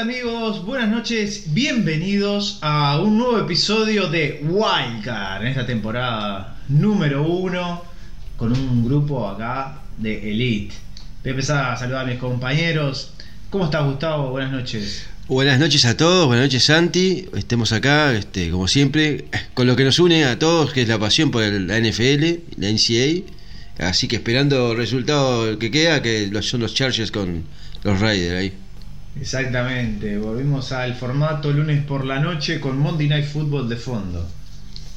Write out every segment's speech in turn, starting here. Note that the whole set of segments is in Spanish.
Amigos, buenas noches, bienvenidos a un nuevo episodio de Wildcard en esta temporada número uno con un grupo acá de Elite. Voy a empezar a saludar a mis compañeros. ¿Cómo estás Gustavo? Buenas noches. Buenas noches a todos, buenas noches Santi, estemos acá, este, como siempre, con lo que nos une a todos, que es la pasión por la NFL, la NCAA, así que esperando el resultado que queda, que son los Chargers con los Raiders ahí. Exactamente, volvimos al formato lunes por la noche con Monday Night Football de fondo.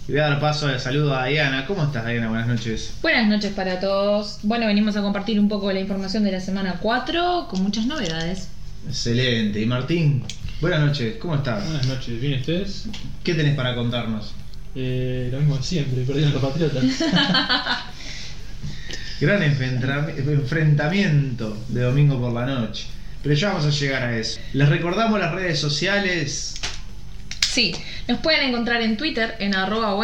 Y voy a dar paso al saludo a Diana. ¿Cómo estás, Diana? Buenas noches. Buenas noches para todos. Bueno, venimos a compartir un poco la información de la semana 4 con muchas novedades. Excelente. Y Martín, buenas noches, ¿cómo estás? Buenas noches, ¿bien ustedes? ¿Qué tenés para contarnos? Eh, lo mismo de siempre, perdieron los patriotas. Gran enfrentamiento de domingo por la noche. Pero ya vamos a llegar a eso. Les recordamos las redes sociales. Sí, nos pueden encontrar en Twitter en arroba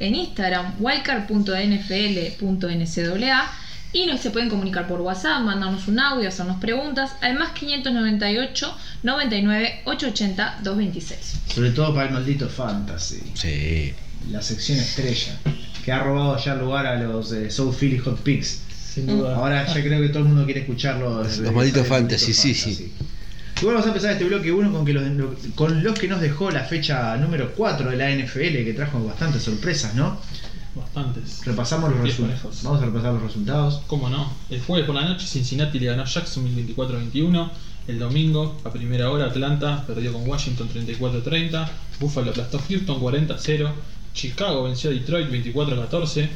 en Instagram wildcard.nfl.ncaa y nos se pueden comunicar por WhatsApp, mandarnos un audio, hacernos preguntas al más 598 99 880 226. Sobre todo para el maldito fantasy. Sí. La sección estrella. Que ha robado ya lugar a los eh, South Philly Hot Picks. Sin duda. Ahora ya creo que todo el mundo quiere escucharlo. Los malditos fantasy, sí, sí. Y bueno, vamos a empezar este bloque 1 con, que los, con los que nos dejó la fecha número 4 de la NFL, que trajo bastantes sorpresas, ¿no? Bastantes. Repasamos los resultados. Vamos a repasar los resultados. ¿Cómo no? El jueves por la noche Cincinnati le ganó a Jacksonville 24-21. El domingo, a primera hora, Atlanta perdió con Washington 34-30. Buffalo aplastó Houston 40-0. Chicago venció a Detroit 24-14.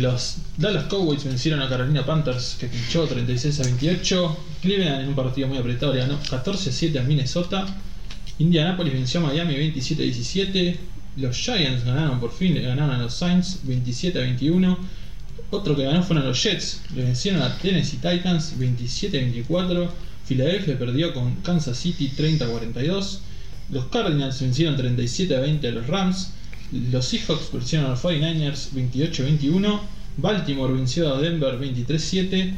Los Dallas Cowboys vencieron a Carolina Panthers que pinchó 36 a 28. Cleveland en un partido muy apretado le ganó 14 a 7 a Minnesota. Indianapolis venció a Miami 27 a 17. Los Giants ganaron por fin, le ganaron a los Saints 27 a 21. Otro que ganó fueron los Jets, le vencieron a Tennessee Titans 27 a 24. Filadelfia perdió con Kansas City 30 a 42. Los Cardinals vencieron 37 a 20 a los Rams. Los Seahawks vencieron a los 49ers 28 a 21. Baltimore venció a Denver 23 a 7.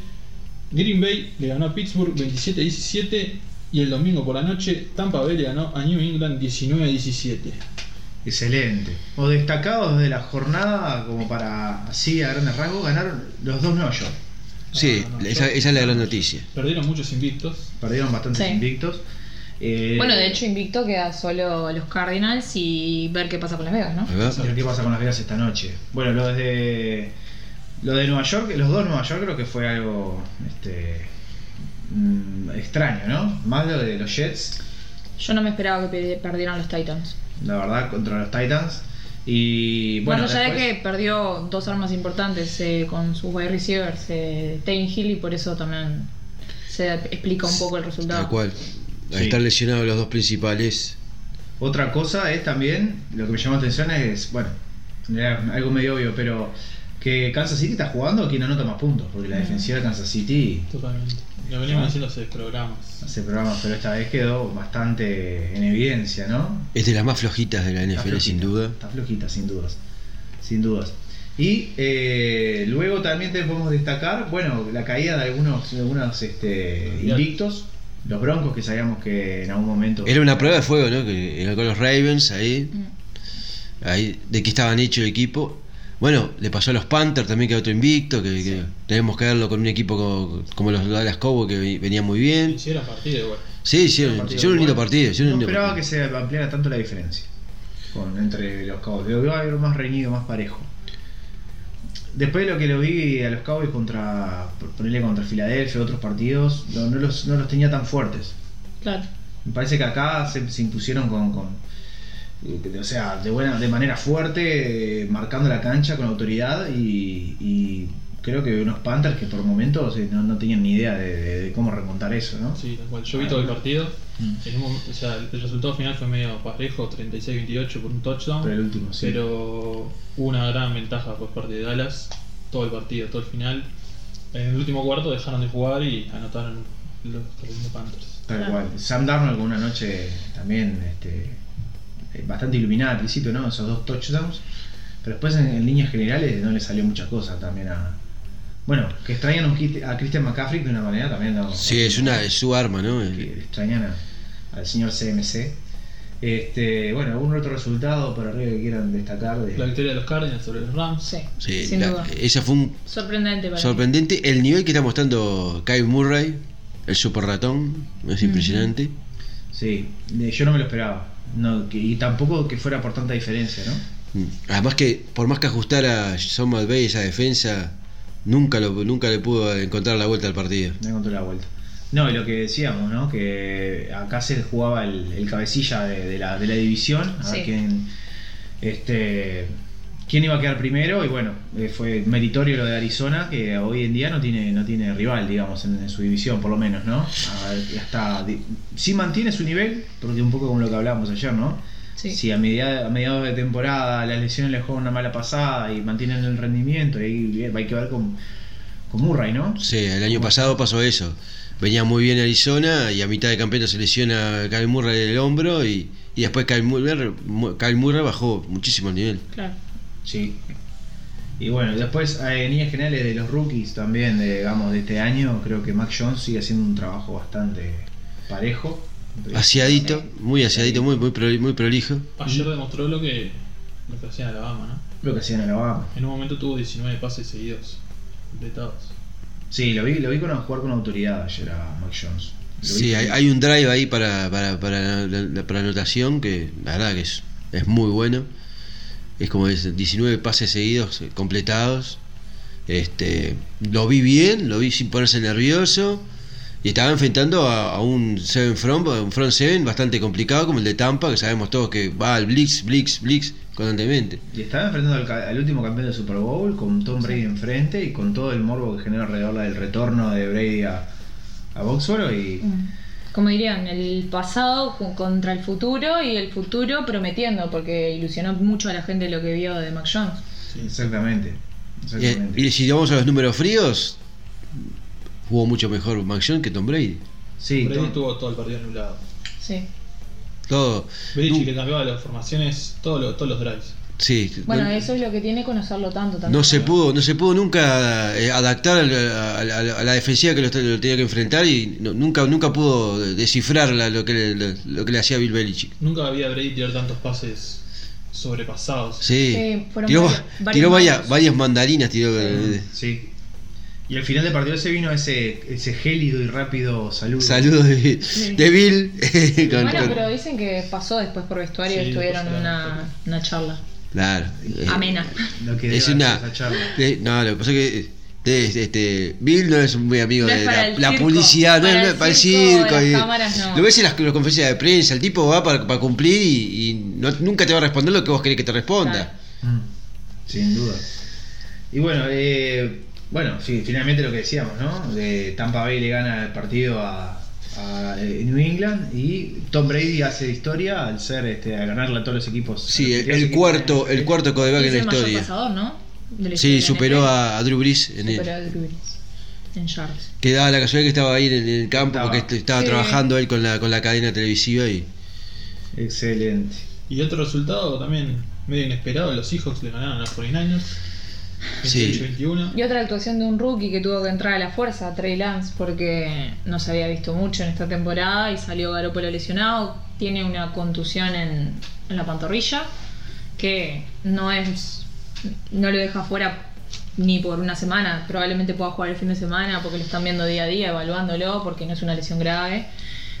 Green Bay le ganó a Pittsburgh 27 a 17. Y el domingo por la noche, Tampa Bay le ganó a New England 19 a 17. Excelente. O destacados de la jornada, como para así a grandes rasgos, ganaron los dos Nueva York. Sí, No, no, no, esa, es la gran noticia. Perdieron muchos invictos. Perdieron bastantes Sí. invictos. Eh, Bueno, de hecho, invicto queda solo los Cardinals y ver qué pasa con Las Vegas, ¿no? Ver qué pasa con Las Vegas esta noche. Bueno, lo de lo de Nueva York, los dos Nueva York creo que fue algo este mm, extraño, ¿no? Más lo de los Jets, Yo no me esperaba que pe- perdieran los Titans. la verdad, contra los Titans. Y bueno, Más allá después- de que perdió dos armas importantes eh, con sus wide receivers, eh, Tane Hill, y por eso también se explica un poco el resultado. Tal cual. Al Sí. estar lesionados los dos principales. Otra cosa es también, lo que me llamó la atención es, bueno, era algo medio obvio, pero que Kansas City está jugando quien anota más puntos, porque la defensiva de Kansas City Totalmente. Lo venimos haciendo hace programas. hace programas, pero esta vez quedó bastante en evidencia, ¿no? Es de las más flojitas de la NFL, sin duda. Está flojita, sin dudas. Sin dudas. Y eh, luego también te podemos destacar, bueno, la caída de algunos, de algunos este, invictos. Los Broncos que sabíamos que en algún momento. Era una prueba de fuego, ¿no? Que era con los Ravens ahí, Mm. ahí de que estaban hechos el equipo. Bueno, le pasó a los Panthers también que otro invicto, que, que tenemos que verlo con un equipo como, como los Dallas Cowboys que ve- venía muy bien. Hicieron partido igual. Sí, hicieron, partido hicieron un lindo partido. hicieron No lindo esperaba que partido. se ampliara tanto la diferencia con, entre los Cowboys. Veo algo más reñido, más parejo. Después de lo que lo vi a los Cowboys contra, ponerle contra Filadelfia, otros partidos, no, no los, no los tenía tan fuertes. Claro. Me parece que acá se, se impusieron con, con, eh, o sea, de buena, de manera fuerte, eh, marcando la cancha con autoridad y, y creo que unos Panthers que por momentos eh, no, no tenían ni idea de, de- de cómo remontar eso, ¿no? Sí, tal cual. Yo vi todo el partido. Mm. En un o sea, el resultado final fue medio parejo, 36-28 por un touchdown. Pero el último, sí. Pero hubo una gran ventaja por parte de Dallas. Todo el partido, todo el final. En el último cuarto dejaron de jugar y anotaron los Carolina Panthers. Tal Claro. cual. Sam Darnold con una noche también este, eh, bastante iluminada al principio, ¿no? Esos dos touchdowns. Pero después en, en líneas generales no le salió mucha cosa también a, Bueno, que extrañan a un Kit- a Christian McCaffrey de una manera también. ¿no? Sí, es, una, es su arma, ¿no? que extrañan a- al señor CMC. Este, bueno, algún otro resultado por arriba que quieran destacar de La victoria de los Cardinals sobre los Rams. Sí, Sí, sin la- duda. esa fue un Sorprendente para mí. sorprendente. El nivel que está mostrando Kyle Murray, el super ratón, es impresionante. Sí, yo no me lo esperaba. No, que- y tampoco que fuera por tanta diferencia, ¿no? Mm. Además que por más que ajustara Son McVay esa defensa, nunca lo, nunca le pudo encontrar la vuelta al partido. No encontró la vuelta. No, y lo que decíamos, ¿no? Que acá se jugaba el, el cabecilla de, de la, de la división, a ver quién, este, quién iba a quedar primero, y bueno, eh, fue meritorio lo de Arizona, que hoy en día no tiene, no tiene rival, digamos, en, en su división, por lo menos, ¿no? A ver, hasta, sí mantiene su nivel, porque un poco como lo que hablábamos ayer, ¿no? Sí. Si a, media- a mediados de temporada las lesiones le juegan una mala pasada y mantienen el rendimiento, y ahí hay que ver con, con Murray, ¿no? Sí, el año pasado pasó eso. Venía muy bien Arizona y a mitad de campeonato se lesiona Kyle Murray del hombro y, y después Kyle Murray, Mu- Kyle Murray bajó muchísimo el nivel. Claro. Sí. Y bueno, después eh, en líneas generales de los rookies también, de, digamos, de este año, creo que Mac Jones sigue haciendo un trabajo bastante parejo. Asiadito, muy asiadito, muy, muy, pro- muy prolijo. Ayer demostró lo que, lo que hacía en Alabama, ¿no? Lo que hacía en Alabama. En un momento tuvo 19 pases seguidos, completados. Sí, lo vi, lo vi con, jugar con autoridad ayer a Mac Jones. Sí, hay, hay un drive ahí para, para, para, la, la- para anotación que la verdad que es, es muy bueno. Es como es 19 pases seguidos eh, completados. Este, lo vi bien, lo vi sin ponerse nervioso. Y estaba enfrentando a, a un seven front, un front seven bastante complicado como el de Tampa, que sabemos todos que va al blitz, blitz, blitz constantemente. Y estaba enfrentando al, último campeón del Super Bowl con Tom Brady enfrente y con todo el morbo que genera alrededor del retorno de Brady a, a Boxborough y Mm. Como dirían, el pasado contra el futuro y el futuro prometiendo, porque ilusionó mucho a la gente lo que vio de Mac Jones. exactamente. exactamente. Y, y si vamos a los números fríos, jugó mucho mejor Mac Jones que Tom Brady. sí, Brady Tom- tuvo todo el partido anulado. Sí. Todo. Belichick Nu- le cambiaba las formaciones, todos los, todos los drives. Sí, Bueno, no- eso es lo que tiene conocerlo tanto también. No se pudo, no se pudo nunca eh, adaptar a la, a la- a la defensiva que lo, lo tenía que enfrentar y no- nunca, nunca pudo descifrar la- lo, que le, lo, lo que le hacía Bill Belichick. Nunca había Brady tirar tantos pases sobrepasados. Sí, tiró, varios- varios tiró varias, malos. varias mandarinas, tiró, eh, Sí. Y al final del partido se vino ese, ese gélido y rápido saludo. saludos de, de Bill. con- Bueno, con- pero dicen que pasó después por vestuario y Sí, estuvieron en después una, una charla Claro. eh, amena. Lo que es una. esa charla. eh, no, lo que pasa es que. eh, este, Bill no es muy amigo No de la, el la circo, publicidad, no para es el para el circo, circo. las y- cámaras, no. Lo ves en las, las conferencias de prensa, el tipo va para, para cumplir y, y no- nunca te va a responder lo que vos querés que te responda. Claro. Mm, Sin duda. Y bueno, eh, bueno, sí, finalmente lo que decíamos, ¿no? De Tampa Bay le gana el partido a, a, eh, New England y Tom Brady hace historia al ser este, a ganarle a todos los equipos. Sí, los el, tres el equipos cuarto, el cuarto codeback en la el mayor historia. pasador, ¿no? La Sí, historia superó a, a Drew Brees en el, Superó a Drew Brees en yards. que daba la casualidad que estaba ahí en el, en el campo Estaba. porque este- estaba Sí. trabajando él con la, con la cadena televisiva y Excelente. Y otro resultado también medio inesperado, los Seahawks le ganaron a los 49ers. Sí. 28-21. Y otra actuación de un rookie que tuvo que entrar a la fuerza, Trey Lance, porque no se había visto mucho en esta temporada y salió Garoppolo lesionado. Tiene una contusión en, en la pantorrilla que no es. no lo deja fuera ni por una semana. Probablemente pueda jugar el fin de semana porque lo están viendo día a día, evaluándolo, porque no es una lesión grave.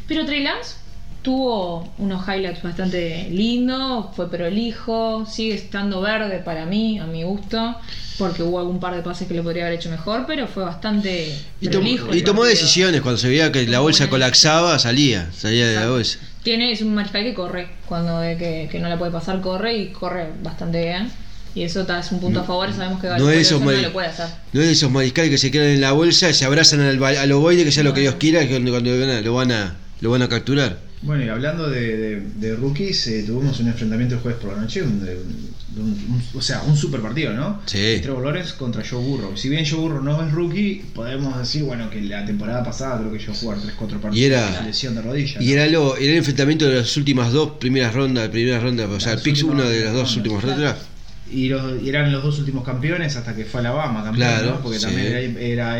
Pero Trey Lance tuvo unos highlights bastante lindos, fue prolijo, sigue estando verde para mí, a mi gusto, porque hubo algún par de pases que lo podría haber hecho mejor, pero fue bastante y, tom- prolijo. y tomó decisiones cuando se veía que la Tomó bolsa colapsaba salía salía de la bolsa Tiene, es un mariscal que corre, cuando ve que, que no la puede pasar, corre y corre bastante bien. Y eso ta, es un punto a favor, sabemos que no es eso esos no lo puede hacer. no es de esos mariscales que se quedan en la bolsa se abrazan al, al ovoide que sea lo que Dios quiera que cuando, lo van a lo van a capturar Bueno, y hablando de, de- de rookies, eh, tuvimos un enfrentamiento el jueves por la noche, un, de- de un- un- o sea, un super partido, ¿no? Sí. Trevor Lawrence contra Joe Burrow. Si bien Joe Burrow no es rookie, podemos decir, bueno, que la temporada pasada creo que yo jugar 3-4 partidos Y era- con una lesión de rodilla. y ¿no? era lo era el enfrentamiento de las últimas dos primeras rondas primeras rondas o sea picks últimas uno de las dos últimas rondas y, los- y eran los dos últimos campeones hasta que fue Alabama campeón, Claro, ¿no? porque sí. también era,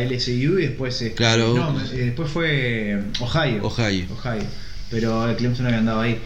era LSU y después este, Claro. no, después fue Ohio. Ohio. Ohio. Pero el Clemson había andado ahí.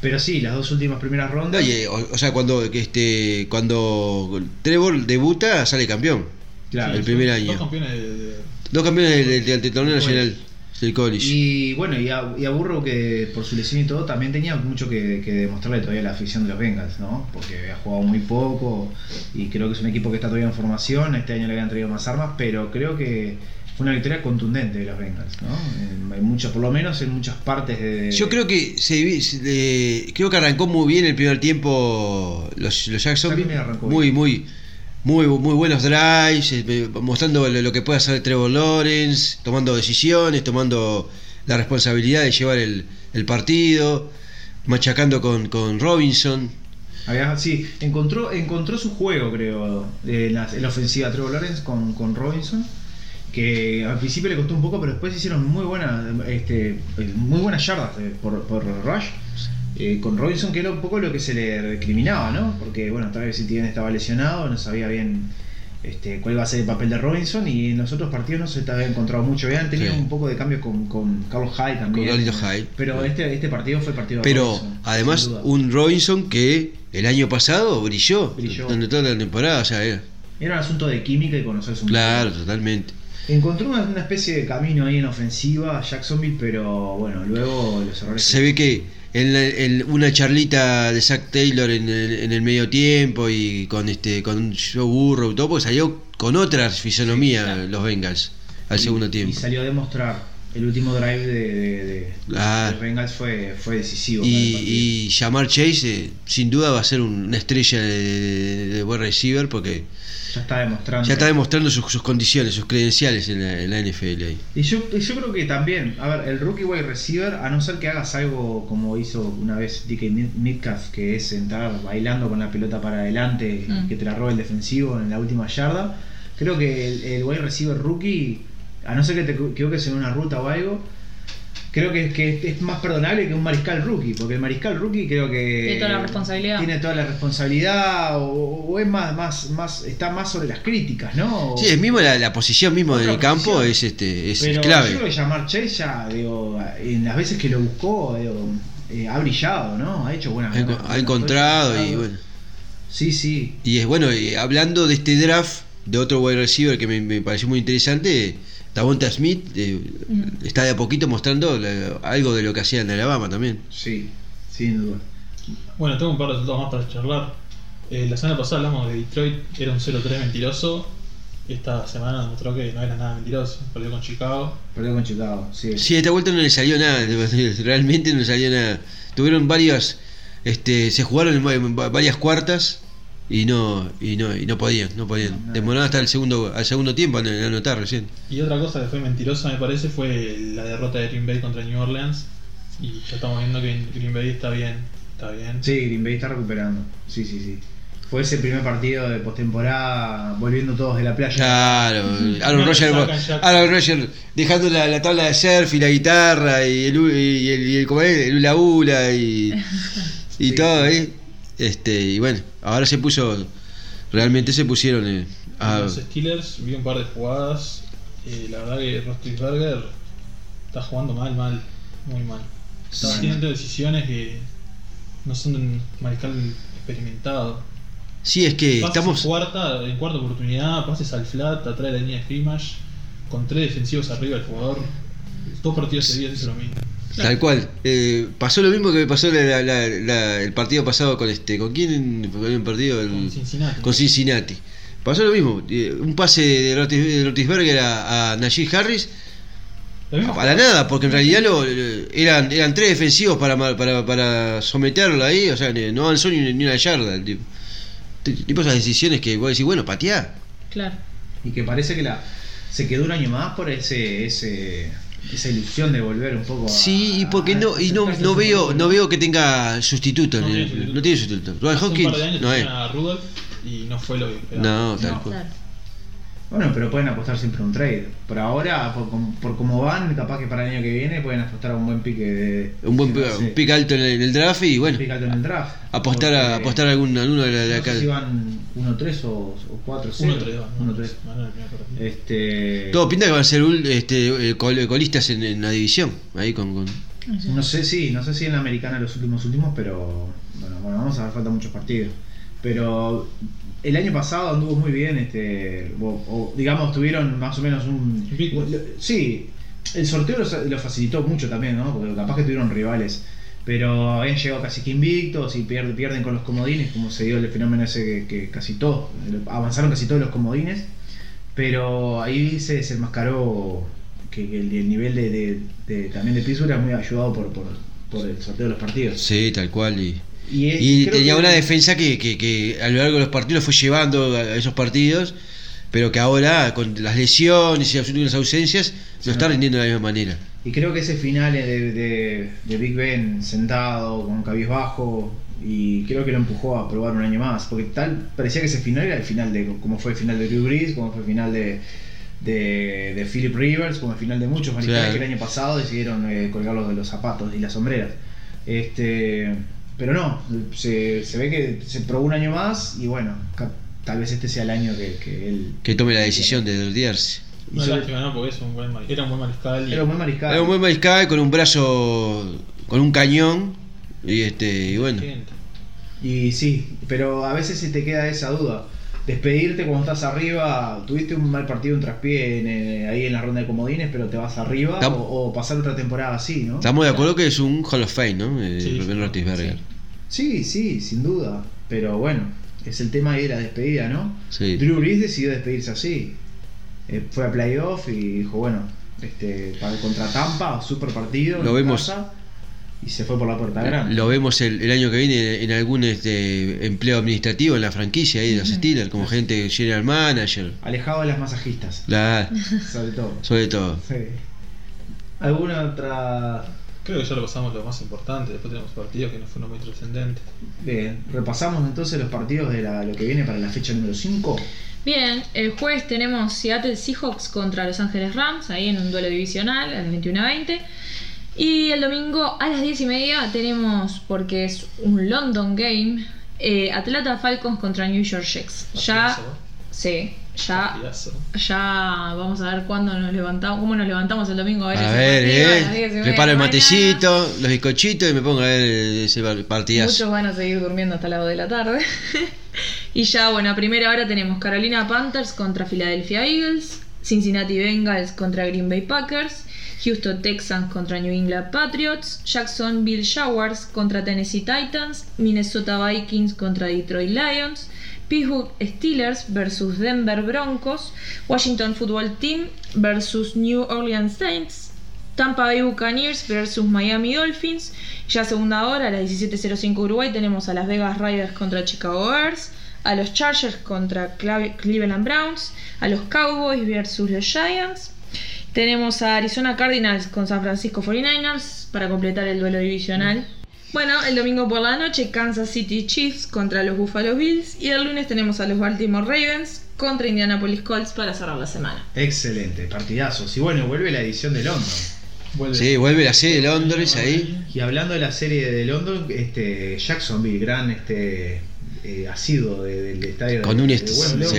Pero sí, las dos últimas primeras rondas. Oye, o, o sea, cuando este cuando Trevor debuta, sale campeón. claro. el primer Dos año. campeones de, de- Dos campeones del, del- del torneo Del nacional del college. Y bueno, y a, y a Burrow que por su lesión y todo también tenía mucho que, que demostrarle todavía a la afición de los Bengals, ¿no? Porque había jugado muy poco y creo que es un equipo que está todavía en formación, este año le habían traído más armas, pero creo que una victoria contundente de los Bengals, ¿no? En, muchas, por lo menos en muchas partes de... Yo creo que se, creo que arrancó muy bien el primer tiempo los, los Jacksonville. Muy, bien. muy, muy, muy buenos drives, eh, mostrando lo, lo que puede hacer Trevor Lawrence, tomando decisiones, tomando la responsabilidad de llevar el, el partido, machacando con, con Robinson. Sí, encontró, encontró su juego, creo, en la, en la ofensiva Trevor Lawrence con, con Robinson. Que al principio le costó un poco, pero después hicieron muy buenas, este, muy buenas yardas eh, por, por Rush. eh, con Robinson, que era un poco lo que se le recriminaba, ¿no? Porque, bueno, tal vez si Steven estaba lesionado, no sabía bien este, cuál iba a ser el papel de Robinson. Y en los otros partidos no se te había encontrado mucho. Habían tenido Sí. un poco de cambio con, con Carlos Hyde también. Con Carlito Hyde. Pero este, este partido fue el partido de Pero Robinson, además un Robinson que el año pasado brilló, Brilló. durante toda la temporada. O sea, era- Era un asunto de química y conocerse un claro, poco. totalmente. Encontró una, una especie de camino ahí en ofensiva Jacksonville, pero bueno, luego los errores. Se ve que en, la- en una charlita de Zack Taylor en el, en el medio tiempo y con este con Joe Burrow y todo, pues salió con otra fisonomía Sí, claro. los Bengals al y- segundo Y tiempo. salió a demostrar. El último drive de, de, de- Ah. de los Bengals fue, fue decisivo. Y, y Jamar Chase eh, sin duda va a ser un- una estrella de buen receiver porque ya está demostrando. ya está demostrando sus, sus condiciones, sus credenciales en la, en la NFL ahí. Y yo, y yo creo que también, a ver, el rookie wide receiver, a no ser que hagas algo como hizo una vez DK Metcalf, que es entrar bailando con la pelota para adelante, Mm. que te la robe el defensivo en la última yarda, creo que el, el wide receiver rookie, a no ser que te equivoques en una ruta o algo, creo que, que es más perdonable que un mariscal rookie, porque el mariscal rookie creo que Tiene toda la responsabilidad. tiene toda la responsabilidad o, o es más, más, más, está más sobre las críticas, ¿no? Sí, es mismo la, la posición mismo del campo es este es Pero clave. yo creo que llamar Chase ya, digo, en las veces que lo buscó, digo, eh, ha brillado, ¿no? Ha hecho buenas Ha, buenas- ha buenas encontrado cosas, y bueno. Sí, sí. Y es bueno, y hablando de este draft de otro wide receiver que me, me pareció muy interesante, Davonta Smith eh, Mm. está de a poquito mostrando la- algo de lo que hacía en Alabama también. Sí, sin duda. Bueno, tengo un par de resultados más para charlar. Eh, la semana pasada hablamos de Detroit, era un 0-3 mentiroso. Esta semana demostró que no era nada mentiroso. Perdió con Chicago. Perdió con Chicago, sí. Sí, esta vuelta no le salió nada, realmente no le salió nada. Tuvieron varias, este, se jugaron en va- en va- varias cuartas y no, y no, y no podían, no podían. No. Demoraron hasta el segundo, al segundo tiempo en anotar recién. Y otra cosa que fue mentirosa, me parece, fue la derrota de Green Bay contra New Orleans. Y ya estamos viendo que Green Bay está bien. Está bien. Sí, Green Bay está recuperando. Sí, sí, sí. Fue ese primer partido de postemporada, volviendo todos de la playa. Claro, Aaron Rodgers, Rodgers dejando la, la tabla de surf y la guitarra y el, u- y el, y el, ¿cómo es? el hula hula y, y Sí, todo sí. Este, y bueno, ahora se puso, realmente se pusieron eh, a- Los Steelers, vi un par de jugadas. eh, la verdad que Roethlisberger está jugando mal, mal. Muy mal. Está Sí. haciendo decisiones que no son de un mariscal experimentado. Sí, es que Pases estamos... en cuarta, en cuarta oportunidad, pases al flat, atrás de la línea de scrimmage, con tres defensivos arriba del jugador. Dos partidos seguidos hizo lo mismo. Tal cual. Eh, pasó lo mismo que pasó la- la- la- el partido pasado con este. ¿Con quién el partido? El- Con Cincinnati. con Cincinnati. Pasó lo mismo. eh, un pase de Rotis- de Rotisberger a, a Najee Harris. Para nada, porque en realidad lo, eran, eran tres defensivos para, para, para someterlo ahí. O sea, no avanzó ni, ni una yarda. El tipo. Tipo esas decisiones que vos decís, bueno, pateá. Claro. Y que parece que la se quedó un año más por ese, ese esa ilusión de volver un poco a. Sí, y porque no, y no, no veo, poco, no veo que tenga sustituto. No en el- tiene sustituto. no tiene sustituto. Ryan Hace un Hopkins par de años no es. a Rudolph y no fue lo que esperaba. No, tal No. cual. Claro. Bueno, pero pueden apostar siempre a un trade. Por ahora, por, por cómo van, capaz que para el año que viene pueden apostar a un buen pique de. Un buen un pick alto en el, draft y bueno, un pick alto en el draft. apostar a, apostar a algún, alguno de la, de No acá. sé si van 1-3 o, o 4-0. 1-3, 1-3. Ganaron el primer partido. Este. Todo pinta que van a ser este, eh, col- colistas en, en la división. Ahí con, con- No sé si, no sé si en la americana los últimos últimos, pero bueno, bueno, vamos a ver, falta muchos partidos. Pero el año pasado anduvo muy bien, este, o, o, digamos tuvieron más o menos un, sí, el sorteo lo, lo facilitó mucho también, ¿no? Porque capaz que tuvieron rivales, pero habían llegado casi que invictos y pierden, pierden con los comodines, como se dio el fenómeno ese que, que casi todos, avanzaron casi todos los comodines, pero ahí se desenmascaró que, que el, el nivel de, de- de- también de Pittsburgh era muy ayudado por, por, por el sorteo de los partidos. Sí, tal cual. Y, Y, tenía que- una defensa que, que, que a lo largo de los partidos fue llevando a esos partidos, pero que ahora con las lesiones y las últimas ausencias no está rindiendo de la misma manera. Y creo que ese final de, de, de Big Ben sentado, con cabizbajo, y creo que lo empujó a probar un año más, porque tal parecía que ese final era el final de, como fue el final de Drew Brees, como fue el final de, de, de Philip Rivers, como el final de muchos mariscales Claro. que el año pasado decidieron eh, colgarlos de los zapatos y las sombreras. Este, pero no, se, se ve que se probó un año más y bueno, tal vez este sea el año que, que él... Que tome la decisión de y No, sobre- lástima, ¿no? Porque es un buen era un buen mariscal. Y Era un buen mariscal. Era un buen mariscal con un brazo, con un cañón, y este y bueno. Y sí, pero a veces se te queda esa duda. Despedirte cuando estás arriba, tuviste un mal partido, un traspié en, eh, ahí en la ronda de comodines, pero te vas arriba, o, o pasar otra temporada así, ¿no? Estamos de acuerdo que es un Hall of Fame, ¿no? Eh, Sí, sí. Sí, sí, sin duda. Pero bueno, es el tema ahí de la despedida, ¿no? Sí. Drew Brees decidió despedirse así. Eh, fue a playoff y dijo, bueno, este, para contra Tampa, super partido. Lo en vemos. casa, y se fue por la puerta grande. Lo vemos el, el año que viene en algún este, empleo administrativo en la franquicia ahí de los Steelers, como gente general manager. Alejado de las masajistas, La, sobre todo. sobre todo. Sí. ¿Alguna otra Creo que ya lo pasamos lo más importante. Después tenemos partidos que no fueron muy trascendentes. Bien, repasamos entonces los partidos de la- lo que viene para la fecha número 5. Bien, el jueves tenemos Seattle Seahawks contra Los Ángeles Rams, ahí en un duelo divisional, a las 21 a 20. Y el domingo a las 10 y media tenemos, porque es un London Game, eh, Atlanta Falcons contra New York Jets. Ya, sí, ya, Partidazo. ya vamos a ver cuándo nos levantamos, cómo nos levantamos el domingo a ver A ver, partido a las 10 y eh. Preparo el matecito, los bizcochitos y me pongo a ver ese partidazo. Muchos van a seguir durmiendo hasta las 2 de la tarde. y ya, bueno, a primera hora tenemos Carolina Panthers contra Philadelphia Eagles, Cincinnati Bengals contra Green Bay Packers, Houston Texans contra New England Patriots, Jacksonville Jaguars contra Tennessee Titans, Minnesota Vikings contra Detroit Lions, Pittsburgh Steelers versus Denver Broncos, Washington Football Team versus New Orleans Saints, Tampa Bay Buccaneers versus Miami Dolphins. Ya segunda hora, a las 17.05 Uruguay, tenemos a Las Vegas Raiders contra Chicago Bears, a los Chargers contra Cleveland Browns, a los Cowboys versus los Giants. Tenemos a Arizona Cardinals con San Francisco 49ers para completar el duelo divisional. Bueno, el domingo por la noche Kansas City Chiefs contra los Buffalo Bills y el lunes tenemos a los Baltimore Ravens contra Indianapolis Colts para cerrar la semana. Excelente, partidazos. Y bueno, vuelve la edición de London. Vuelve. Sí, vuelve la sede de Londres ahí. Y hablando de la serie de London, este Jacksonville, gran este eh, asiduo de- del estadio Con de, un de Wembley, sí,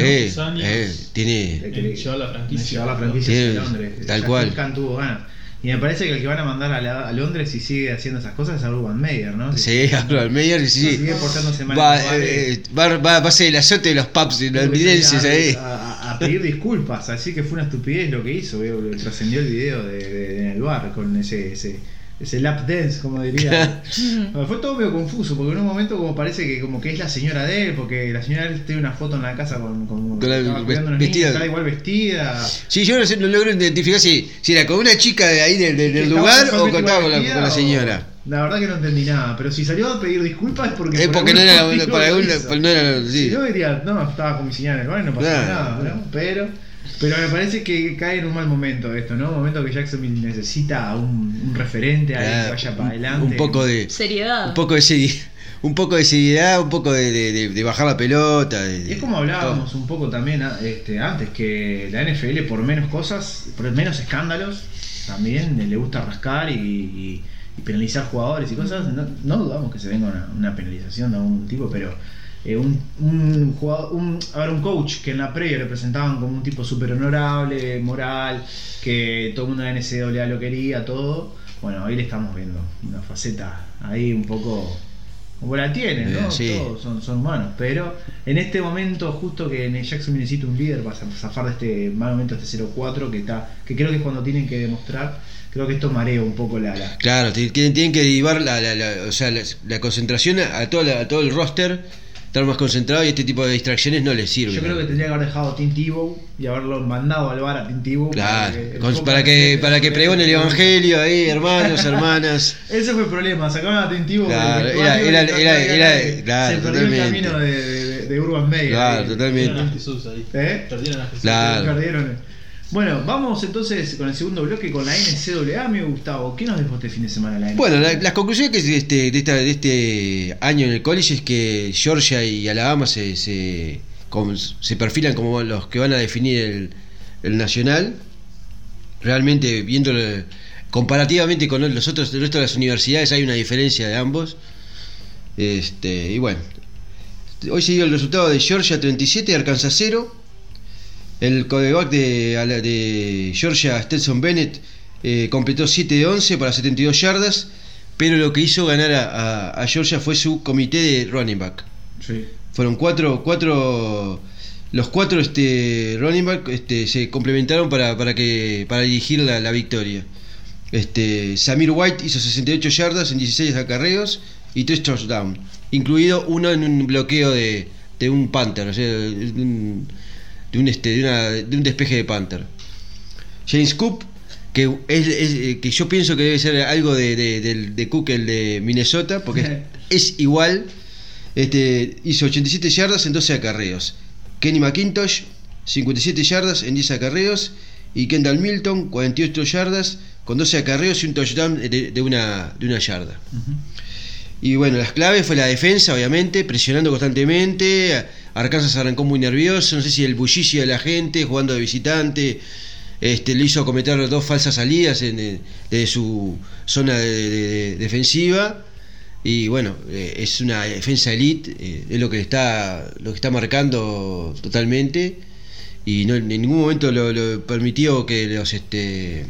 eh, tiene El que le- llevar la franquicia. la franquicia Sí, hacia Londres. tal cual. Tuvo ganas. Y me parece que el que van a mandar a, la- a Londres y sigue haciendo esas cosas es a Urban Meyer, ¿no? Sí, Albert Meyer, sí. Sigue portándose mal Va, bares. eh, va, va, va a ser el azote de los pubs londinenses a, ahí. a- a- a pedir disculpas, así que fue una estupidez lo que hizo, trascendió el video de, de- en el bar con ese, ese, ese lap dance, como diría. Bueno, fue todo medio confuso, porque en un momento como parece que como que es la señora de él, porque la señora de él tiene una foto en la casa con, con, Con la- vestida. niños, igual vestida. Sí, yo no, sé, no logro identificar si, si era con una chica de ahí del, lugar o contaba con la, vestida, con la o- señora. La verdad que no entendí nada, pero si salió a pedir disculpas es porque... Es por porque no algún era para algún, por- no era, sí. Si no diría, no, estaba con mi señal en el bar y no pasó Claro. nada, ¿no? Pero, pero me parece que cae en un mal momento esto, ¿no? Un momento que Jacksonville necesita un, un referente, alguien que vaya para adelante. Un poco de Seriedad. un poco de seri- un poco de seriedad, un poco de, de- de- de bajar la pelota. de- Es como hablábamos un poco también ah, este, antes, que la NFL por menos cosas, por menos escándalos, también le gusta rascar y, y- y penalizar jugadores y cosas. No, no dudamos que se venga una, una penalización de algún tipo, pero eh, un, un jugador, un, a ver, un coach que en la previa le presentaban como un tipo súper honorable, moral, que todo el mundo de NCAA lo quería, todo. Bueno, ahí le estamos viendo una faceta ahí un poco como la tiene, ¿no? Sí. Todos son, son humanos, pero en este momento, justo que en Jackson necesita un líder para zafar de este mal momento, este 0-4, que está que creo que es cuando tienen que demostrar, creo que esto marea un poco la. la Claro, ti- tienen, tienen que derivar la, la- la- o sea, la, la concentración a, toda la- a todo el roster, estar más concentrado y este tipo de distracciones no les sirve. yo creo que tendría que haber dejado a Tim Tebow y haberlo mandado al bar a Tim Tebow. Claro, con- foco para que, para que pregone el evangelio ahí, hermanos, hermanas. Ese fue el problema, sacaron a Tim Tebow. Claro, era- era- era- claro, Se perdió el totalmente. camino de, de- de Urban Meyer. Claro, ahí. totalmente. Perdieron a Jesús ahí. ¿Eh? Perdieron a Jesús. Claro. Perdieron. Bueno, vamos entonces con el segundo bloque con la NCAA, amigo Gustavo. ¿Qué nos dejó este fin de semana la NCAA? Bueno, la- las conclusiones que de este, de, esta- de este año en el college es que Georgia y Alabama se, se, como- se perfilan como los que van a definir el, el nacional. Realmente, viendo comparativamente con los otros, el resto de las universidades, hay una diferencia de ambos. Este, y bueno, hoy se dio el resultado de Georgia 37, Arkansas 0. El codeback de, de Georgia, Stetson Bennett, eh, completó 7 de 11 para 72 yardas, pero lo que hizo ganar a, a- a Georgia fue su comité de running back. Sí. Fueron cuatro, cuatro los cuatro este, running back este, se complementaron para, para, que, para dirigir la, la victoria. Este, Samir White hizo 68 yardas en 16 acarreos y 3 touchdowns, incluido uno en un bloqueo de, de un Panther, o sea, de un, de un, este, de una- de un despeje de Panther. James Cook, que, es, es- eh, que yo pienso que debe ser algo de, de- de Cook, el de Minnesota, porque es igual. Este, hizo 87 yardas en 12 acarreos. Kenny McIntosh, 57 yardas en 10 acarreos. Y Kendall Milton, 48 yardas con 12 acarreos y un touchdown de, de una, de una yarda. Y bueno, las claves fue la defensa, obviamente, presionando constantemente. Arkansas arrancó muy nervioso. No sé si el bullicio de la gente jugando de visitante este, le hizo cometer dos falsas salidas en, eh, de su zona de- de- de- defensiva. Y bueno, eh, es una defensa elite, eh, es lo que está, lo que está marcando totalmente. Y no, en ningún momento lo, lo permitió que los este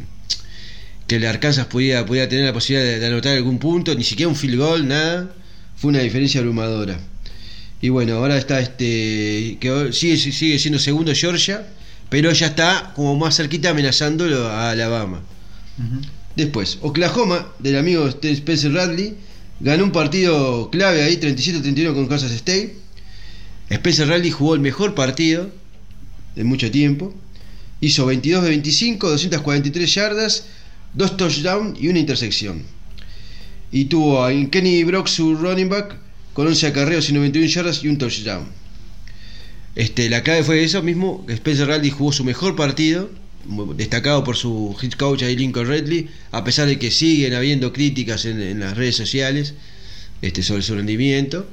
que el Arkansas pudiera, pudiera tener la posibilidad de, de anotar algún punto, ni siquiera un field goal, nada. Fue una diferencia abrumadora. Y bueno, ahora está este. que sigue, sigue siendo segundo Georgia, pero ya está como más cerquita amenazándolo a Alabama. Después, Oklahoma, del amigo Spencer Radley, ganó un partido clave ahí, 37-31 con Kansas State. Spencer Radley jugó el mejor partido de mucho tiempo. Hizo 22 de 25, 243 yardas, dos touchdowns y una intersección. Y tuvo a Kenny Brock, su running back, con 11 acarreos y 91 yardas y un touchdown. Este, la clave fue eso mismo, Spencer Radley jugó su mejor partido, destacado por su head coach ahí Lincoln Redley, a pesar de que siguen habiendo críticas en, las redes sociales este, sobre su rendimiento.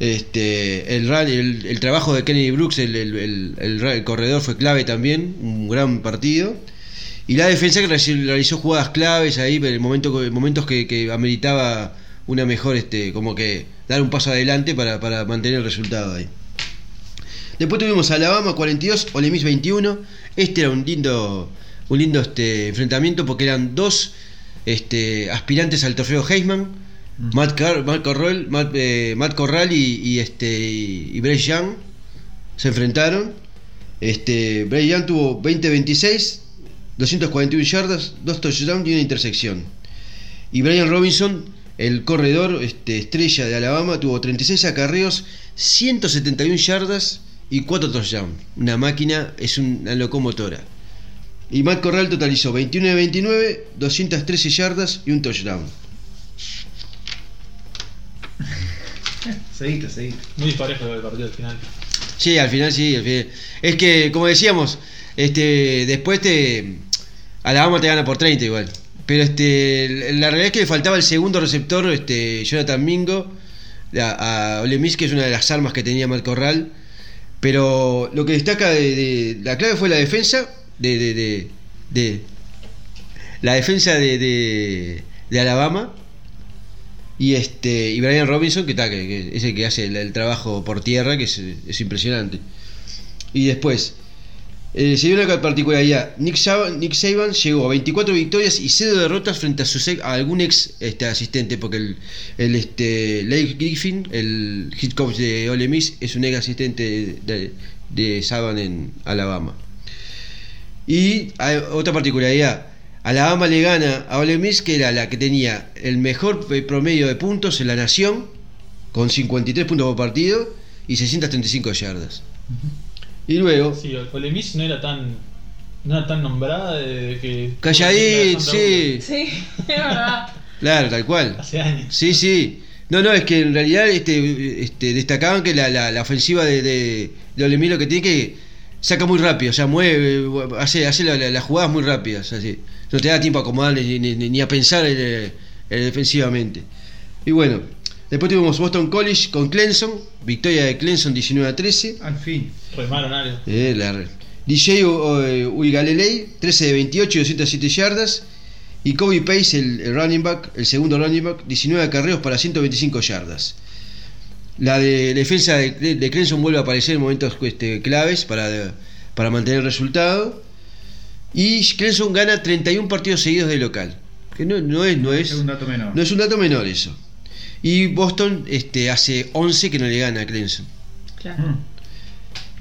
Este, el, trabajo de Kennedy Brooks, el, corredor, fue clave también, un gran partido. Y la defensa que realiz- realizó jugadas claves ahí, en momentos que ameritaba una mejor, este, como que dar un paso adelante para, para mantener el resultado ahí. Después tuvimos Alabama 42, Ole Miss 21. Este era un lindo, un lindo este, enfrentamiento porque eran dos este, aspirantes al trofeo Heisman. Matt, Car- Matt Corral, Matt, eh, Matt Corral y, y, este, y, Bryce Young se enfrentaron. Este, Bryce Young tuvo 20-26, 241 yardas, dos touchdowns y una intersección. Y Brian Robinson, el corredor este, estrella de Alabama, tuvo 36 acarreos, 171 yardas y 4 touchdowns. Una máquina, es una locomotora. Y Matt Corral totalizó 21 de 29, 213 yardas y un touchdown. Seguiste, seguiste. Muy disparejo el partido al final. Sí, al final sí. al final. Es que, como decíamos, este, después te. Alabama te gana por 30 igual. Pero este, la realidad es que le faltaba el segundo receptor, este, Jonathan Mingo. a, a Ole Miss, que es una de las armas que tenía Matt Corral. Pero lo que destaca de, la clave fue la defensa de, de, la defensa de, Alabama y este y Brian Robinson que, está, que, que es el que hace el, trabajo por tierra que es impresionante y después eh, se dio una particularidad Nick Saban, llegó a 24 victorias y 0 derrotas frente a, algún ex este, asistente porque el, el este, Lake Griffin el head coach de Ole Miss es un ex asistente de, Saban en Alabama y hay otra particularidad. Alabama le gana a Ole Miss, que era la que tenía el mejor promedio de puntos en la nación, con 53 puntos por partido y 635 yardas. Y luego, Sí, Ole Miss no era tan. No era tan nombrada de que. calladín, sí, Sí, es verdad. claro, tal cual. Hace años. Sí, sí. No, no, es que en realidad este, este, destacaban que la, la, la ofensiva de, de, de Ole Miss lo que tiene que saca muy rápido, o sea, mueve, hace, hace la- la- las jugadas muy rápidas, así. No te da tiempo a acomodar ni, ni- ni a pensar eh, defensivamente. Y bueno, después tuvimos Boston College con Clemson, victoria de Clemson 19 a 13. Al fin. Remaron algo. Eh, la- DJ eh, Uigalelei, 13 de 28 y 207 yardas. Y Kobe Pace, el, el running back, el segundo running back, 19 acarreos para 125 yardas. La de la defensa de, de- de Clemson vuelve a aparecer en momentos este, claves para, para mantener el resultado. Y Clemson gana 31 partidos seguidos de local. Que no, no es, no es, Es un dato menor. no es un dato menor eso. Y Boston este, hace 11 que no le gana a Clemson. Claro. Mm.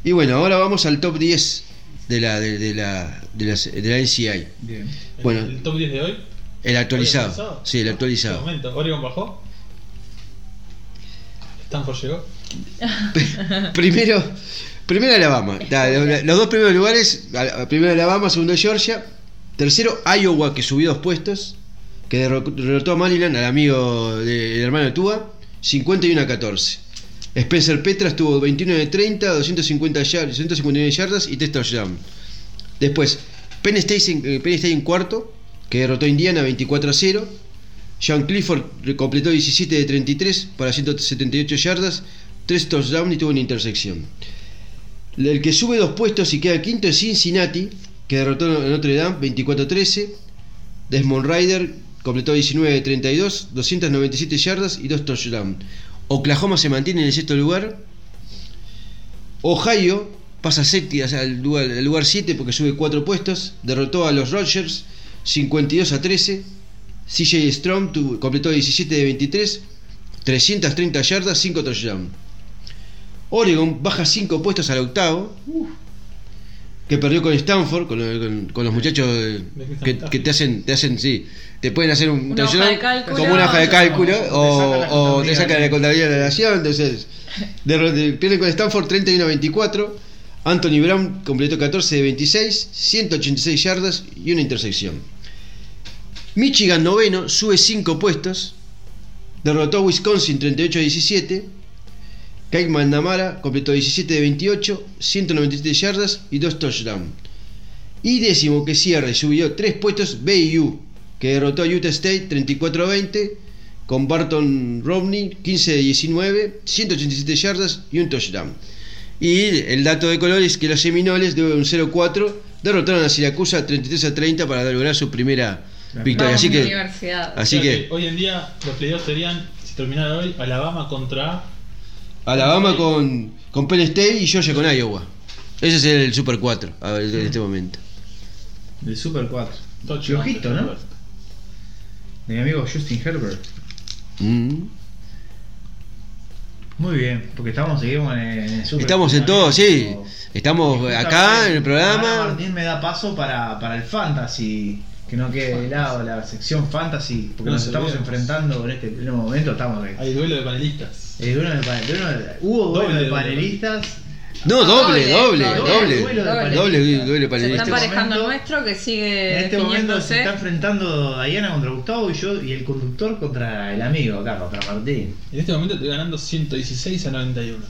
Y bueno, ahora vamos al top 10 de la, de, de la, de la, de la NCAA. Bien. El, Bueno. el top 10 de hoy. El actualizado. ¿Actualizado? Sí, el ¿Qué actualizado. momento? ¿Oregon bajó? ¿Stanford llegó? Primero, primero Alabama. Da, lo- Los dos primeros lugares, primero Alabama, segundo Georgia. Tercero Iowa, que subió dos puestos. Que derro- derrotó a Maryland, al amigo del hermano de Tua, 51 a 14. Spencer Petras tuvo 29 de 30, 250 yardas, 259 yardas y 3 touchdowns. Después, Penn State, en, eh, Penn State en cuarto, que derrotó a Indiana 24 a 0. John Clifford completó 17 de 33 para 178 yardas, 3 touchdowns y tuvo una intersección. El que sube dos puestos y queda quinto es Cincinnati, que derrotó a Notre Dame 24 a 13. Desmond Ryder completó 19 de 32, 297 yardas y 2 touchdowns. Oklahoma se mantiene en el sexto lugar. Ohio pasa sea, al lugar, al lugar 7 porque sube 4 puestos. Derrotó a los Rodgers 52 a 13. CJ tuvo- completó 17 de 23, 330 yardas, 5 touchdowns. Oregon baja 5 puestos al octavo. Que perdió con Stanford, con, con- con los muchachos eh, que, que te hacen, te hacen, sí, te pueden hacer un Una hoja touchdown de cálculo. como una hoja de cálculo o, te sacan la o te sacan la contabilidad. de la nación. Entonces, derro- de- pierden con Stanford 31 a 24. Anthony Brown completó 14 de 26, 186 yardas y una intersección. Michigan noveno, sube 5 puestos. Derrotó a Wisconsin 38 a 17. Kike McNamara completó 17 de 28, 197 yardas y 2 touchdowns. Y décimo que cierra y subió 3 puestos BYU, que derrotó a Utah State 34 a 20, con Barton Romney 15 de 19, 187 yardas y un touchdown. Y el dato de color es que los Seminoles de un 0-4 derrotaron a Siracusa 33 a 30 para lograr su primera victoria. Vamos, Así que, así O sea que Hoy en día los playoffs serían, si terminara hoy, Alabama contra. Alabama con, con Penn State y Georgia con Iowa. Ese es el Super 4 a ver, en este momento. Del Super 4. Touchdown Qué ojito, ¿no? De mi amigo Justin Herbert. Mm. Muy bien, porque estamos, seguimos en el Super Estamos en todo, sí. Estamos acá en el programa. Martín me da paso para, para el Fantasy. Que no quede de lado la sección Fantasy. Porque No nos estamos enfrentando en este pleno momento. Estamos Hay duelo de panelistas. Eh, duelo de pa- duelo de- hubo duelo Doble de de panelistas. No, doble, doble, Doble, doble. duelo de Doble, panelistas. doble, Se está este emparejando el momento- nuestro que sigue En este momento se está enfrentando Diana contra Gustavo y yo y el conductor contra el amigo acá, contra Martín. En este momento estoy ganando 116 a 91.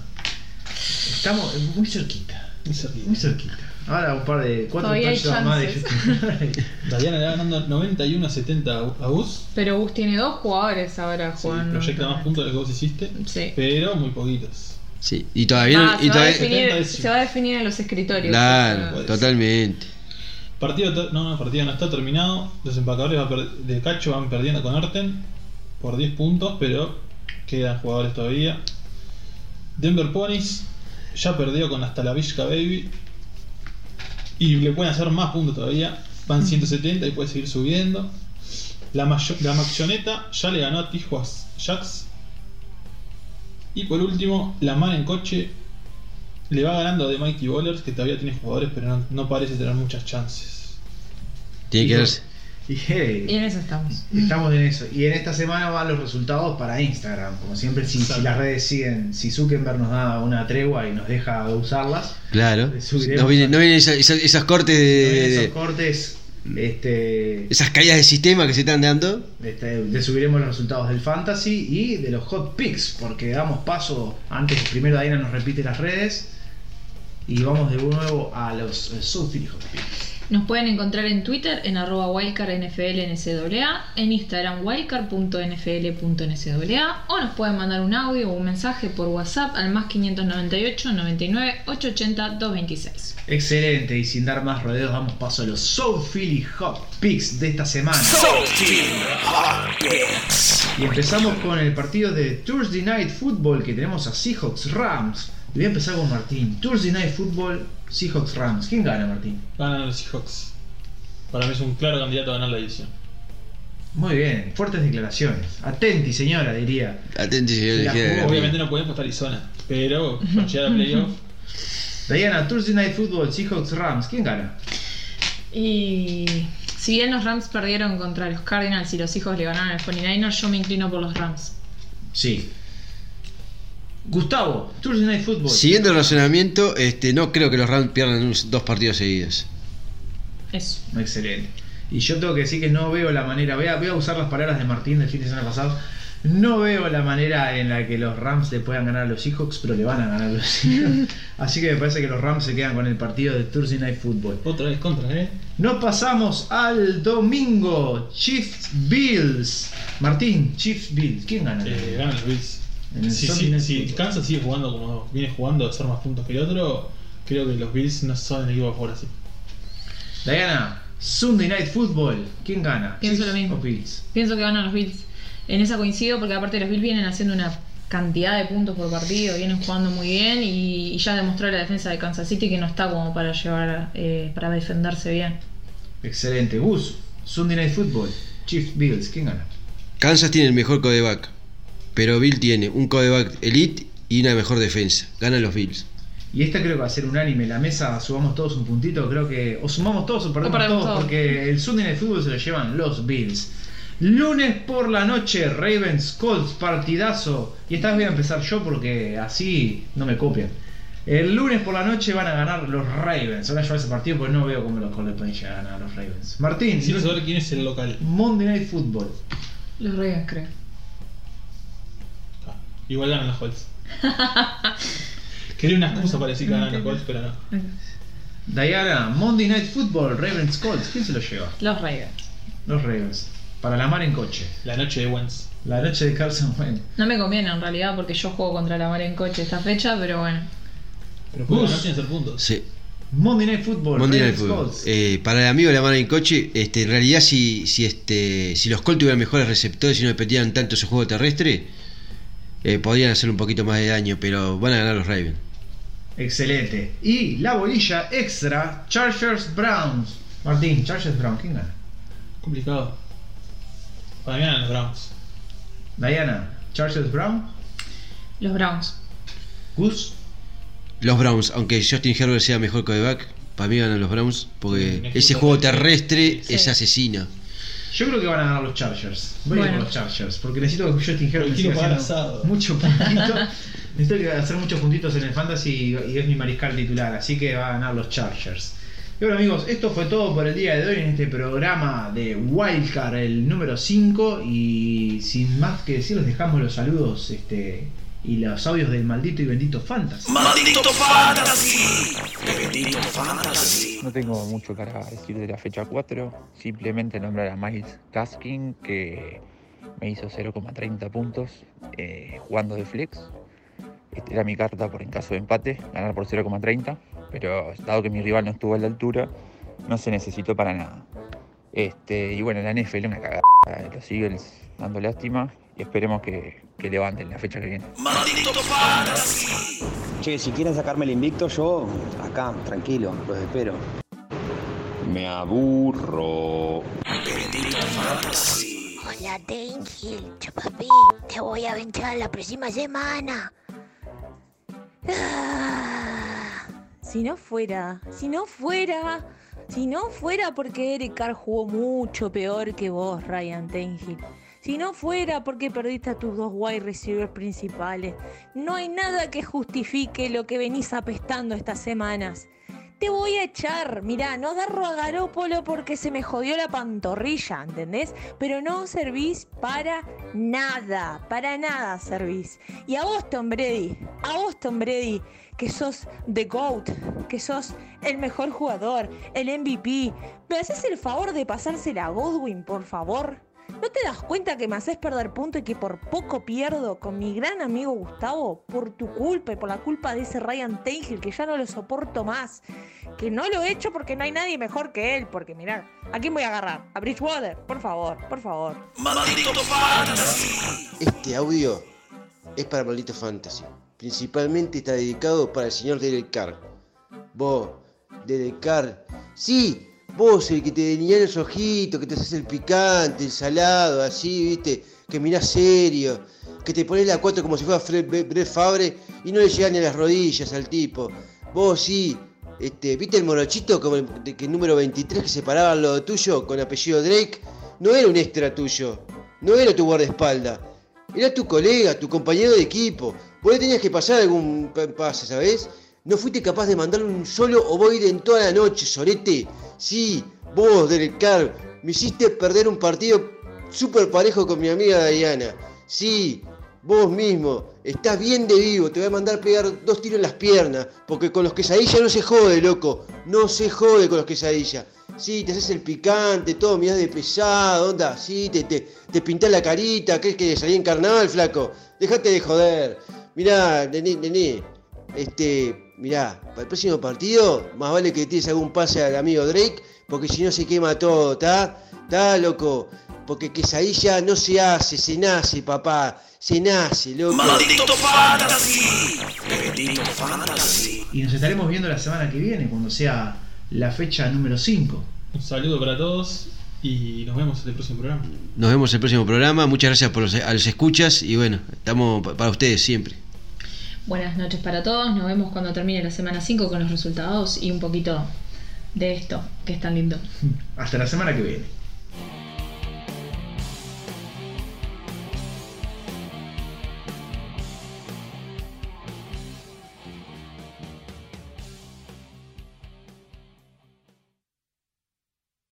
Estamos muy cerquita. Muy cerquita. Muy cerquita. Ahora un par de. Cuatro Todavía hay touchdowns más de chances. Diana le va ganando 91 a 70 a Bus. Pero Bus tiene dos jugadores ahora Sí, jugando. proyecta más puntos de lo que vos hiciste. Sí. Pero muy poquitos. Sí, y todavía Ah, se, va a todavía, definir, 70 décimos. se va a definir en los escritorios. claro, totalmente. Partido to- no, no, partido no está terminado. Los empacadores per- de Cacho van perdiendo con Orten por 10 puntos, pero quedan jugadores todavía. Denver Ponies ya perdió con hasta la Vizca Baby. Y le pueden hacer más puntos todavía. Van 170 y puede seguir subiendo. La, la Maxioneta ya le ganó a Tijuas Jacks. Y por último, la Man en coche le va ganando a The Mighty Bowlers, que todavía tiene jugadores, pero no, no parece tener muchas chances. Tiene que darse. Y hey, Y en eso estamos. estamos en eso. Y en esta semana van los resultados para Instagram. Como siempre, si, las redes siguen, si Zuckerberg nos da una tregua y nos deja usarlas, Claro. No vienen, a- no esas cortes de, de- esos de- cortes, este, esas caídas de sistema que se están dando. este, le subiremos los resultados del Fantasy y de los Hot Picks, porque damos paso, antes primero Diana nos repite las redes, y vamos de nuevo a los eh, Hot Picks. Nos pueden encontrar en Twitter en arroba wildcardnflncaa, en Instagram wildcard.nfl.ncaa o nos pueden mandar un audio o un mensaje por WhatsApp al más 598 99 880 226. Excelente, y sin dar más rodeos, damos paso a los South Philly Hot Picks de esta semana. Y empezamos con el partido de Thursday Night Football que tenemos a Seahawks Rams. Y voy a empezar con Martín. Thursday Night Football, Seahawks Rams. ¿Quién gana, Martín? Ganan los Seahawks. Para mí es un claro candidato a ganar la división. Muy bien, fuertes declaraciones. Atenti, señora, diría. Atenti, señor. La dijera jugó, la Obviamente no podemos estar Arizona, pero para llegar a playoff, Diana, Thursday Night Football, Seahawks Rams. ¿Quién gana? Y si bien los Rams perdieron contra los Cardinals y los hijos le ganaron a los 49ers, yo me inclino por los Rams. Sí. Gustavo, Thursday Night Football. Siguiendo el razonamiento, este, no creo que los Rams pierdan unos dos partidos seguidos. Eso. Excelente. Y yo tengo que decir que no veo la manera, voy a, voy a usar las palabras de Martín del fin de semana pasado. No veo la manera en la que los Rams le puedan ganar a los Seahawks, pero le van a ganar a los Seahawks. Así que me parece que los Rams se quedan con el partido de Thursday Night Football. otra vez contra, ¿eh? Nos pasamos al domingo. Chiefs Bills. Martín, Chiefs Bills. ¿Quién gana? Eh, ganan los Bills. En el Si. Kansas sigue jugando como viene jugando, a hacer más puntos que el otro, creo que los Bills no son el equipo por así. Diana, Sunday Night Football. ¿Quién gana? Pienso Chiefs lo mismo. o Bills? Pienso que ganan los Bills. En esa coincido porque aparte los Bills vienen haciendo una cantidad de puntos por partido, vienen jugando muy bien y, y ya demostró la defensa de Kansas City que no está como para llevar, eh, para defenderse bien. Excelente. Gus, Sunday Night Football. Chiefs Bills. ¿Quién gana? Kansas tiene el mejor codeback, pero Bill tiene un codeback elite y una mejor defensa. Ganan los Bills. Y esta creo que va a ser unánime. La mesa subamos todos un puntito. Creo que. O sumamos todos o perdemos, O perdemos todos. todos. Porque el Sunday Night Football se lo llevan los Bills. Lunes por la noche, Ravens Colts, partidazo. Y esta vez voy a empezar yo porque así no me copian. El lunes por la noche van a ganar los Ravens. Van a llevar ese partido porque no veo cómo los Colts pueden llegar a ganar a los Ravens. Martín, Quiero saber quién es el local. Monday Night Football. Los Ravens creo. Igual ganan los Colts. Quería una excusa para decir que ganan los Colts, pero no. Diana, Monday Night Football, Ravens Colts. ¿Quién se lo lleva? Los Ravens. Los Ravens. Para la mar en coche. La noche de Wentz. La noche de Carson Wentz. No me conviene en realidad porque yo juego contra la mar en coche esta fecha, pero bueno. Pero Gus. ganar sin hacer puntos. Sí. Monday Night Football, Monday Night Ravens Football. Colts. Eh, para el amigo de la mano en coche, este, en realidad si, si, este, si los Colts tuvieran mejores receptores y no dependían tanto su juego terrestre, eh, podrían hacer un poquito más de daño, pero van a ganar los Ravens. Excelente. Y la bolilla extra, Chargers Browns. Martín, Chargers Browns, ¿quién gana? Complicado. Para mí ganan los Browns. Diana, Chargers Brown. Los Browns. Gus. Los Browns, aunque Justin Herbert sea mejor coreback, para mí ganan los Browns, porque ese juego terrestre. terrestre Sí. es asesino. Yo creo que van a ganar los Chargers. Voy a ir Bueno. por los Chargers. Porque necesito que Justin Herbert siga haciendo asado. muchos puntitos. necesito que hacer muchos puntitos en el fantasy y, y es mi mariscal titular. Así que va a ganar los Chargers. Y bueno amigos, esto fue todo por el día de hoy en este programa de Wildcard, el número 5. Y sin más que decir, les dejamos los saludos este, y los audios del maldito y bendito Fantasy. Maldito Fantasy. Bendito Fantasy. No tengo mucho para decir de la fecha 4, simplemente nombrar a Miles Gaskin que me hizo 0,30 puntos eh, jugando de flex. Esta era mi carta por en caso de empate, ganar por 0,30, pero dado que mi rival no estuvo a la altura, no se necesitó para nada. Este, y bueno, la NFL una cagada, los Eagles dando lástima y esperemos que, que levanten la fecha que viene. Maldito Fantasy. Che, si quieren sacarme el invicto, yo acá, tranquilo, los espero. Me aburro. Hola, Dangel, papi, te voy a vencer la próxima semana. Ah, Si no fuera, si no fuera, si no fuera porque Eric Carr jugó mucho peor que vos, Ryan Tannehill. Si no fuera porque perdiste a tus dos wide receivers principales, no hay nada que justifique lo que venís apestando estas semanas. Te voy a echar, mirá, no agarro a Garópolo porque se me jodió la pantorrilla, ¿entendés? Pero no servís para nada, para nada servís. Y a vos, Tom Brady, a vos, Tom Brady, que sos The GOAT, que sos el mejor jugador, el MVP, ¿me haces el favor de pasársela a Godwin, por favor? ¿No te das cuenta que me haces perder punto y que por poco pierdo con mi gran amigo Gustavo? Por tu culpa y por la culpa de ese Ryan Tannehill que ya no lo soporto más. Que no lo he hecho porque no hay nadie mejor que él. Porque mirad, ¿a quién voy a agarrar? ¿A Bridgewater? Por favor, por favor. Maldito Fantasy. Este audio es para Maldito Fantasy. Principalmente está dedicado para el señor Derek Carr. Vos, Derek Carr. Sí, vos el que te delinean los ojitos, que te haces el picante, el salado, así, viste, que mirás serio, que te pones la 4 como si fuera Fred Bre- Brett Favre y no le llegan ni a las rodillas al tipo. Vos sí, este, ¿viste el morochito como el, que el número 23 que separaba lado tuyo con apellido Drake? No era un extra tuyo, no era tu guardaespaldas. Era tu colega, tu compañero de equipo. Vos le tenías que pasar algún pa- pase, ¿sabés? No fuiste capaz de mandarle un solo ovoide en toda la noche, sorete. Sí, vos, Derek Carr, me hiciste perder un partido súper parejo con mi amiga Diana. Sí, vos mismo, estás bien de vivo, te voy a mandar pegar dos tiros en las piernas, porque con los quesadillas no se jode, loco. No se jode con los quesadillas. Sí, te haces el picante, todo, mirás de pesado, onda, sí, te, te, te pintás la carita, crees que salí en carnaval, flaco. Dejate de joder. Mirá, nené, nené, este, mirá, para el próximo partido, más vale que tires algún pase al amigo Drake, porque si no se quema todo, ¿está? ¿Está, loco? Porque quesadilla no se hace, se nace, papá. Se nace, loco. Maldito Fantasy. Bendito Fantasy. Y nos estaremos viendo la semana que viene, cuando sea la fecha número 5. Un saludo para todos y nos vemos en el próximo programa. Nos vemos en el próximo programa. Muchas gracias por los, a los escuchas y bueno, estamos pa- para ustedes siempre. Buenas noches para todos. Nos vemos cuando termine la semana 5 con los resultados y un poquito de esto que es tan lindo. Hasta la semana que viene.